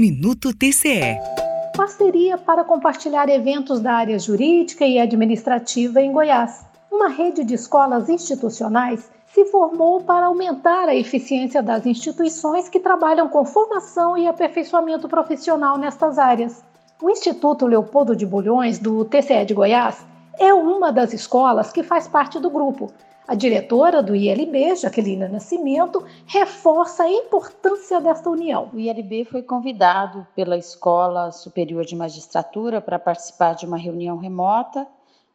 Minuto TCE. Parceria para compartilhar eventos da área jurídica e administrativa em Goiás. Uma rede de escolas institucionais se formou para aumentar a eficiência das instituições que trabalham com formação e aperfeiçoamento profissional nestas áreas. O Instituto Leopoldo de Bulhões, do TCE de Goiás, é uma das escolas que faz parte do grupo, a diretora do ILB, Jaqueline Nascimento, reforça a importância desta união. O ILB foi convidado pela Escola Superior de Magistratura para participar de uma reunião remota,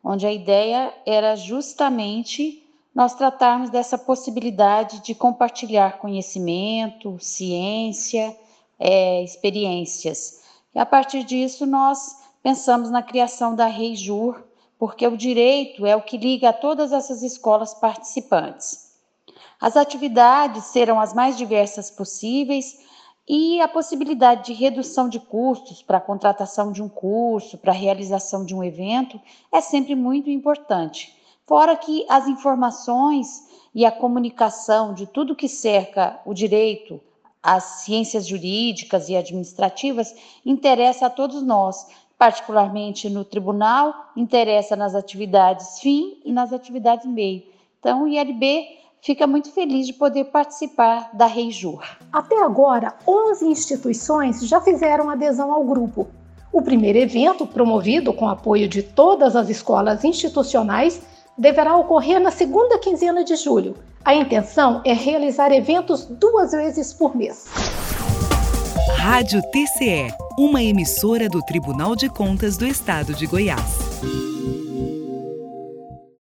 onde a ideia era justamente nós tratarmos dessa possibilidade de compartilhar conhecimento, ciência, é, experiências. E a partir disso, nós pensamos na criação da REIJUR, porque o direito é o que liga a todas essas escolas participantes. As atividades serão as mais diversas possíveis e a possibilidade de redução de custos para a contratação de um curso, para a realização de um evento, é sempre muito importante. Fora que as informações e a comunicação de tudo que cerca o direito, as ciências jurídicas e administrativas interessa a todos nós, particularmente no tribunal, interessa nas atividades fim e nas atividades meio. Então, o ILB fica muito feliz de poder participar da Reijur. Até agora, 11 instituições já fizeram adesão ao grupo. O primeiro evento, promovido com apoio de todas as escolas institucionais, deverá ocorrer na segunda quinzena de julho. A intenção é realizar eventos duas vezes por mês. Rádio TCE, uma emissora do Tribunal de Contas do Estado de Goiás.